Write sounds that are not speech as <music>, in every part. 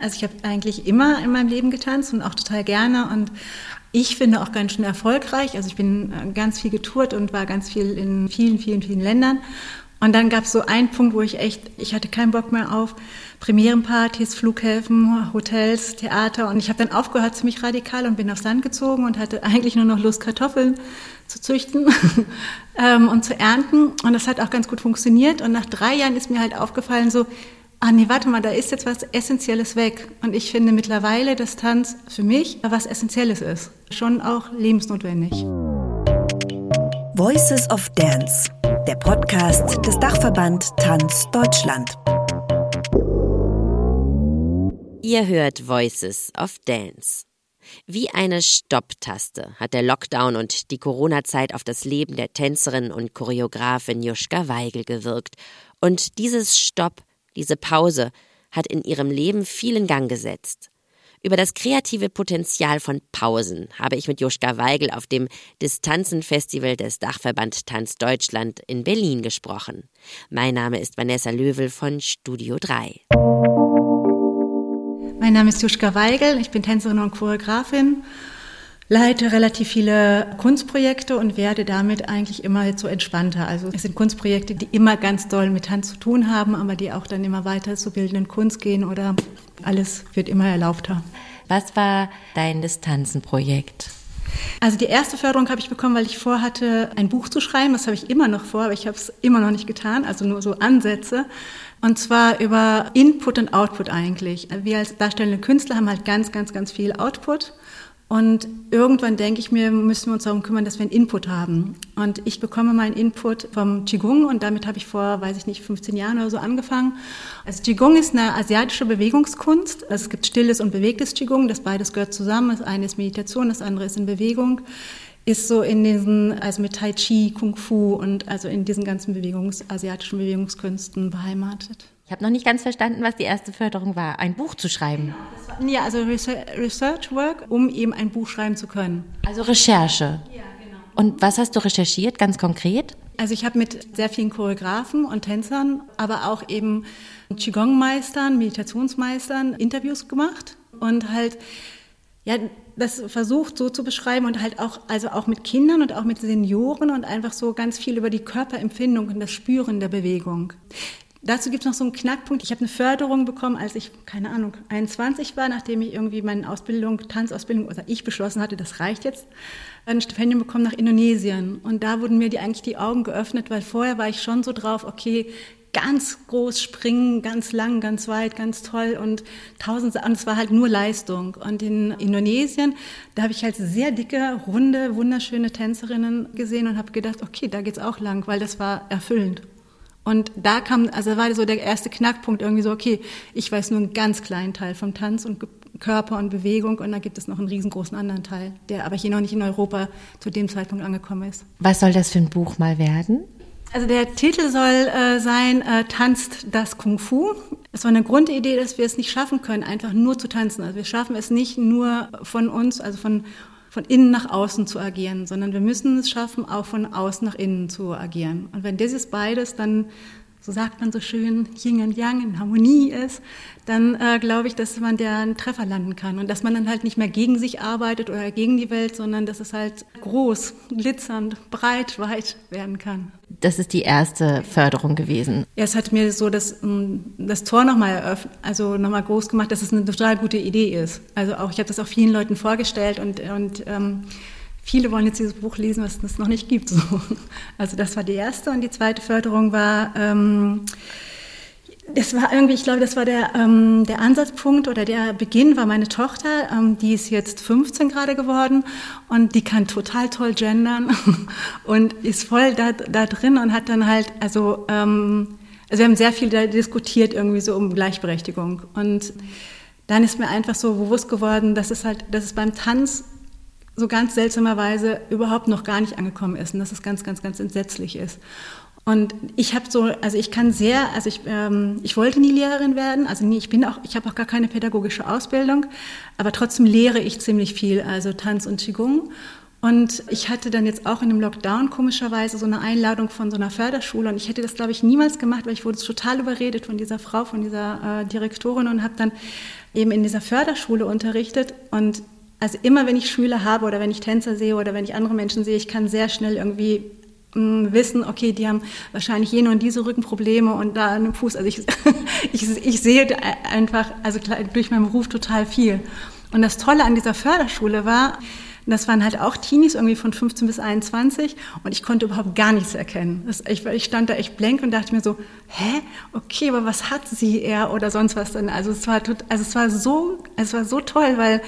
Also ich habe eigentlich immer in meinem Leben getanzt und auch total gerne und ich finde auch ganz schön erfolgreich. Also ich bin äh, ganz viel getourt und war ganz viel in vielen, vielen, vielen Ländern. Und dann gab es so einen Punkt, wo ich echt, ich hatte keinen Bock mehr auf Premierenpartys, Flughäfen, Hotels, Theater. Und ich habe dann aufgehört ziemlich radikal und bin aufs Land gezogen und hatte eigentlich nur noch Lust, Kartoffeln zu züchten <laughs> ähm, und zu ernten. Und das hat auch ganz gut funktioniert. Und nach drei Jahren ist mir halt aufgefallen, so, ah nee, warte mal, da ist jetzt was Essentielles weg. Und ich finde mittlerweile, dass Tanz für mich was Essentielles ist. Schon auch lebensnotwendig. Voices of Dance, der Podcast des Dachverband Tanz Deutschland. Ihr hört Voices of Dance. Wie eine Stopptaste hat der Lockdown und die Corona-Zeit auf das Leben der Tänzerin und Choreografin Juschka Weigel gewirkt. Und dieses Stopp diese Pause hat in ihrem Leben viel in Gang gesetzt. Über das kreative Potenzial von Pausen habe ich mit Joschka Weigel auf dem Distanzenfestival des Dachverband Tanz Deutschland in Berlin gesprochen. Mein Name ist Vanessa Löwel von Studio 3. Mein Name ist Joschka Weigel, ich bin Tänzerin und Choreografin leite relativ viele Kunstprojekte und werde damit eigentlich immer so entspannter. Also es sind Kunstprojekte, die immer ganz doll mit Tanz zu tun haben, aber die auch dann immer weiter zur bildenden Kunst gehen oder alles wird immer erlaubter. Was war dein Distanzenprojekt? Also die erste Förderung habe ich bekommen, weil ich vorhatte, ein Buch zu schreiben. Das habe ich immer noch vor, aber ich habe es immer noch nicht getan, also nur so Ansätze. Und zwar über Input und Output eigentlich. Wir als darstellende Künstler haben halt ganz, ganz, ganz viel Output und irgendwann denke ich mir, müssen wir uns darum kümmern, dass wir einen Input haben. Und ich bekomme meinen Input vom Qigong und damit habe ich vor, weiß ich nicht, 15 Jahren oder so angefangen. Also Qigong ist eine asiatische Bewegungskunst. Also es gibt stilles und bewegtes Qigong, das beides gehört zusammen. Das eine ist Meditation, das andere ist in Bewegung. Ist so in diesen, also mit Tai Chi, Kung Fu und also in diesen ganzen Bewegungs, asiatischen Bewegungskünsten beheimatet. Ich habe noch nicht ganz verstanden, was die erste Förderung war, ein Buch zu schreiben. Ja, also Research Work, um eben ein Buch schreiben zu können. Also Recherche. Ja, genau. Und was hast du recherchiert, ganz konkret? Also ich habe mit sehr vielen Choreografen und Tänzern, aber auch eben Qigong-Meistern, Meditationsmeistern Interviews gemacht und halt ja, das versucht so zu beschreiben und halt auch, also auch mit Kindern und auch mit Senioren und einfach so ganz viel über die Körperempfindung und das Spüren der Bewegung. Dazu gibt es noch so einen Knackpunkt. Ich habe eine Förderung bekommen, als ich, keine Ahnung, 21 war, nachdem ich irgendwie meine Ausbildung, Tanzausbildung, oder ich beschlossen hatte, das reicht jetzt, ein Stipendium bekommen nach Indonesien. Und da wurden mir die eigentlich die Augen geöffnet, weil vorher war ich schon so drauf, okay, ganz groß springen, ganz lang, ganz weit, ganz toll und tausend, und es war halt nur Leistung. Und in Indonesien, da habe ich halt sehr dicke, runde, wunderschöne Tänzerinnen gesehen und habe gedacht, okay, da geht's auch lang, weil das war erfüllend. Und da kam, also war so der erste Knackpunkt irgendwie so, okay, ich weiß nur einen ganz kleinen Teil vom Tanz und Körper und Bewegung und da gibt es noch einen riesengroßen anderen Teil, der aber hier noch nicht in Europa zu dem Zeitpunkt angekommen ist. Was soll das für ein Buch mal werden? Also der Titel soll äh, sein, äh, tanzt das Kung Fu. Es war eine Grundidee, dass wir es nicht schaffen können, einfach nur zu tanzen. Also wir schaffen es nicht nur von uns, also von von innen nach außen zu agieren, sondern wir müssen es schaffen, auch von außen nach innen zu agieren. Und wenn dieses beides dann so sagt man so schön, Yin und Yang in Harmonie ist, dann äh, glaube ich, dass man der einen Treffer landen kann und dass man dann halt nicht mehr gegen sich arbeitet oder gegen die Welt, sondern dass es halt groß, glitzernd, breit, weit werden kann. Das ist die erste Förderung gewesen. Ja, es hat mir so das, ähm, das Tor nochmal eröffnet, also nochmal groß gemacht, dass es eine total gute Idee ist. Also auch, ich habe das auch vielen Leuten vorgestellt und, und ähm, viele wollen jetzt dieses Buch lesen, was es noch nicht gibt. So. Also das war die erste und die zweite Förderung war, ähm, das war irgendwie, ich glaube, das war der, ähm, der Ansatzpunkt oder der Beginn war meine Tochter, ähm, die ist jetzt 15 gerade geworden und die kann total toll gendern <laughs> und ist voll da, da drin und hat dann halt, also, ähm, also wir haben sehr viel da diskutiert irgendwie so um Gleichberechtigung und dann ist mir einfach so bewusst geworden, dass es halt, dass es beim Tanz so ganz seltsamerweise überhaupt noch gar nicht angekommen ist und dass es ganz, ganz, ganz entsetzlich ist. Und ich habe so, also ich kann sehr, also ich, ähm, ich wollte nie Lehrerin werden, also nie, ich bin auch, ich habe auch gar keine pädagogische Ausbildung, aber trotzdem lehre ich ziemlich viel, also Tanz und Qigong. Und ich hatte dann jetzt auch in dem Lockdown komischerweise so eine Einladung von so einer Förderschule und ich hätte das, glaube ich, niemals gemacht, weil ich wurde total überredet von dieser Frau, von dieser äh, Direktorin und habe dann eben in dieser Förderschule unterrichtet und also immer wenn ich Schüler habe oder wenn ich Tänzer sehe oder wenn ich andere Menschen sehe, ich kann sehr schnell irgendwie mm, wissen, okay, die haben wahrscheinlich jene und diese Rückenprobleme und da einen Fuß. Also ich, <laughs> ich, ich sehe einfach, also durch meinen Beruf total viel. Und das Tolle an dieser Förderschule war, das waren halt auch Teenies, irgendwie von 15 bis 21. Und ich konnte überhaupt gar nichts erkennen. Das, ich, ich, stand da echt blank und dachte mir so, hä? Okay, aber was hat sie, er oder sonst was denn? Also es war, also es war so, es war so toll, weil,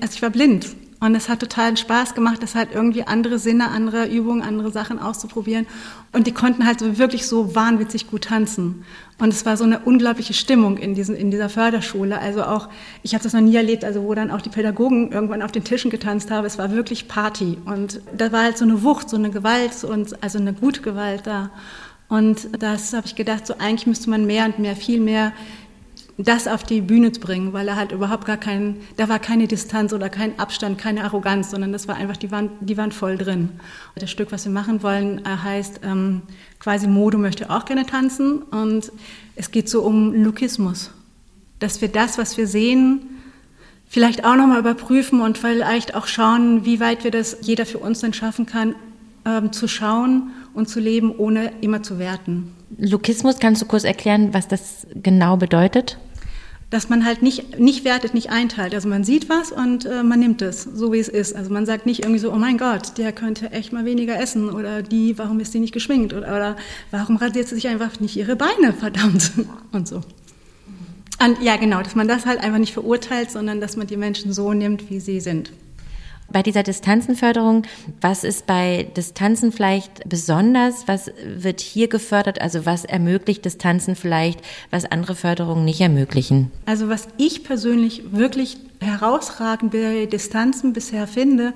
also ich war blind. Und es hat total Spaß gemacht, das halt irgendwie andere Sinne, andere Übungen, andere Sachen auszuprobieren. Und die konnten halt wirklich so wahnwitzig gut tanzen. Und es war so eine unglaubliche Stimmung in, diesen, in dieser Förderschule. Also auch, ich habe das noch nie erlebt, also wo dann auch die Pädagogen irgendwann auf den Tischen getanzt haben. Es war wirklich Party. Und da war halt so eine Wucht, so eine Gewalt und also eine gute Gewalt da. Und das habe ich gedacht, so eigentlich müsste man mehr und mehr, viel mehr das auf die Bühne zu bringen, weil er halt überhaupt gar kein, da war keine Distanz oder kein Abstand, keine Arroganz, sondern das war einfach, die waren, die waren voll drin. Das Stück, was wir machen wollen, äh, heißt ähm, quasi Modo möchte auch gerne tanzen und es geht so um Lukismus, dass wir das, was wir sehen, vielleicht auch nochmal überprüfen und vielleicht auch schauen, wie weit wir das jeder für uns dann schaffen kann, ähm, zu schauen und zu leben, ohne immer zu werten. Lukismus, kannst du kurz erklären, was das genau bedeutet? Dass man halt nicht, nicht wertet, nicht einteilt. Also man sieht was und äh, man nimmt es, so wie es ist. Also man sagt nicht irgendwie so, oh mein Gott, der könnte echt mal weniger essen oder die, warum ist die nicht geschminkt oder, oder warum rasiert sie sich einfach nicht ihre Beine, verdammt <laughs> und so. Und ja, genau, dass man das halt einfach nicht verurteilt, sondern dass man die Menschen so nimmt, wie sie sind. Bei dieser Distanzenförderung, was ist bei Distanzen vielleicht besonders? Was wird hier gefördert? Also was ermöglicht Distanzen vielleicht, was andere Förderungen nicht ermöglichen? Also was ich persönlich wirklich herausragend bei Distanzen bisher finde,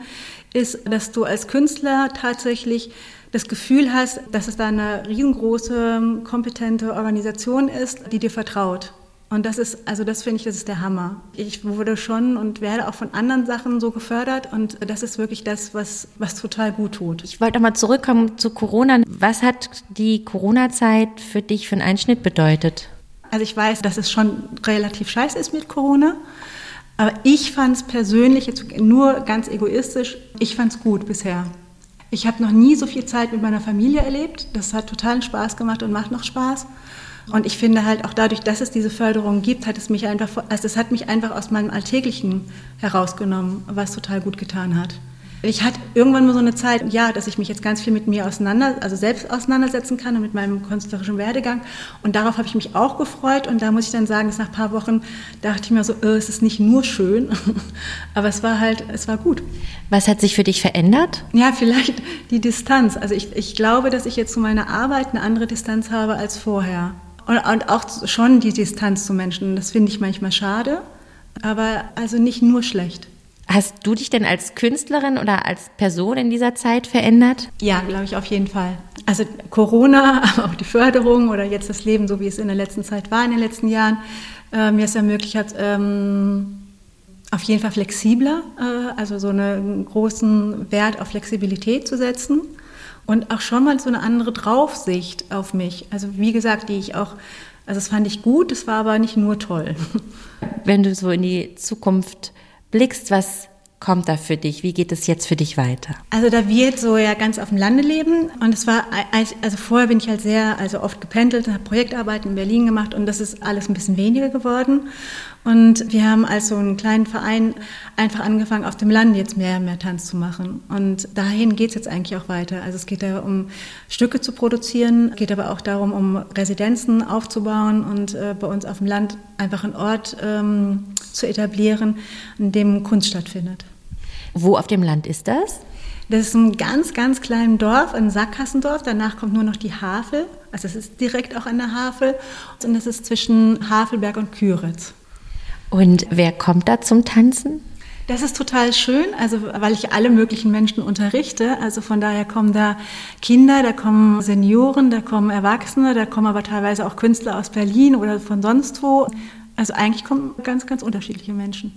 ist, dass du als Künstler tatsächlich das Gefühl hast, dass es da eine riesengroße, kompetente Organisation ist, die dir vertraut. Und das ist, also das finde ich, das ist der Hammer. Ich wurde schon und werde auch von anderen Sachen so gefördert und das ist wirklich das, was, was total gut tut. Ich wollte nochmal zurückkommen zu Corona. Was hat die Corona-Zeit für dich für einen Einschnitt bedeutet? Also ich weiß, dass es schon relativ scheiße ist mit Corona. Aber ich fand es persönlich, jetzt nur ganz egoistisch, ich fand es gut bisher. Ich habe noch nie so viel Zeit mit meiner Familie erlebt. Das hat totalen Spaß gemacht und macht noch Spaß. Und ich finde halt auch dadurch, dass es diese Förderung gibt, hat es mich einfach, also es hat mich einfach aus meinem Alltäglichen herausgenommen, was total gut getan hat. Ich hatte irgendwann mal so eine Zeit, ja, dass ich mich jetzt ganz viel mit mir auseinander, also selbst auseinandersetzen kann und mit meinem künstlerischen Werdegang. Und darauf habe ich mich auch gefreut. Und da muss ich dann sagen, dass nach ein paar Wochen dachte ich mir so, oh, es ist nicht nur schön, <laughs> aber es war halt, es war gut. Was hat sich für dich verändert? Ja, vielleicht die Distanz. Also ich, ich glaube, dass ich jetzt zu meiner Arbeit eine andere Distanz habe als vorher. Und, und auch schon die Distanz zu Menschen. Das finde ich manchmal schade, aber also nicht nur schlecht. Hast du dich denn als Künstlerin oder als Person in dieser Zeit verändert? Ja, glaube ich auf jeden Fall. Also Corona, <laughs> aber auch die Förderung oder jetzt das Leben, so wie es in der letzten Zeit war, in den letzten Jahren, äh, mir es ermöglicht hat, ähm, auf jeden Fall flexibler, äh, also so einen großen Wert auf Flexibilität zu setzen und auch schon mal so eine andere Draufsicht auf mich. Also wie gesagt, die ich auch, also das fand ich gut, das war aber nicht nur toll. Wenn du so in die Zukunft blickst, was kommt da für dich? Wie geht es jetzt für dich weiter? Also da wir so ja ganz auf dem Lande leben und es war, also vorher bin ich halt sehr, also oft gependelt, habe Projektarbeiten in Berlin gemacht und das ist alles ein bisschen weniger geworden. Und wir haben als so einen kleinen Verein einfach angefangen, auf dem Land jetzt mehr mehr Tanz zu machen. Und dahin geht es jetzt eigentlich auch weiter. Also es geht da um Stücke zu produzieren, geht aber auch darum, um Residenzen aufzubauen und äh, bei uns auf dem Land einfach einen Ort ähm, zu etablieren, in dem Kunst stattfindet. Wo auf dem Land ist das? Das ist ein ganz, ganz kleines Dorf, ein Sackgassendorf. Danach kommt nur noch die Havel. Also es ist direkt auch an der Havel. Und das ist zwischen Havelberg und Küritz. Und wer kommt da zum Tanzen? Das ist total schön, also weil ich alle möglichen Menschen unterrichte. Also von daher kommen da Kinder, da kommen Senioren, da kommen Erwachsene, da kommen aber teilweise auch Künstler aus Berlin oder von sonst wo. Also eigentlich kommen ganz, ganz unterschiedliche Menschen.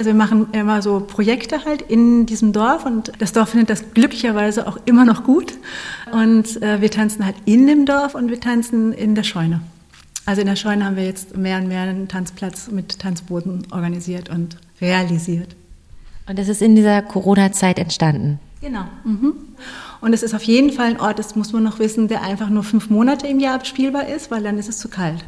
Also wir machen immer so Projekte halt in diesem Dorf und das Dorf findet das glücklicherweise auch immer noch gut. Und äh, wir tanzen halt in dem Dorf und wir tanzen in der Scheune. Also in der Scheune haben wir jetzt mehr und mehr einen Tanzplatz mit Tanzboden organisiert und realisiert. Und das ist in dieser Corona-Zeit entstanden? Genau. Mhm. Und es ist auf jeden Fall ein Ort, das muss man noch wissen, der einfach nur fünf Monate im Jahr bespielbar ist, weil dann ist es zu kalt.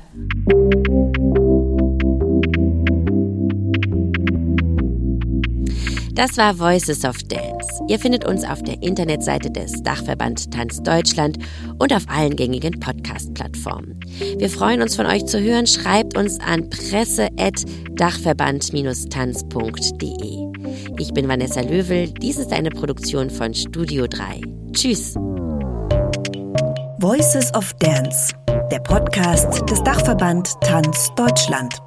Das war Voices of Dance. Ihr findet uns auf der Internetseite des Dachverband Tanz Deutschland und auf allen gängigen Podcast-Plattformen. Wir freuen uns von euch zu hören. Schreibt uns an presse.dachverband-tanz.de. Ich bin Vanessa Löwel. Dies ist eine Produktion von Studio 3. Tschüss. Voices of Dance, der Podcast des Dachverband Tanz Deutschland.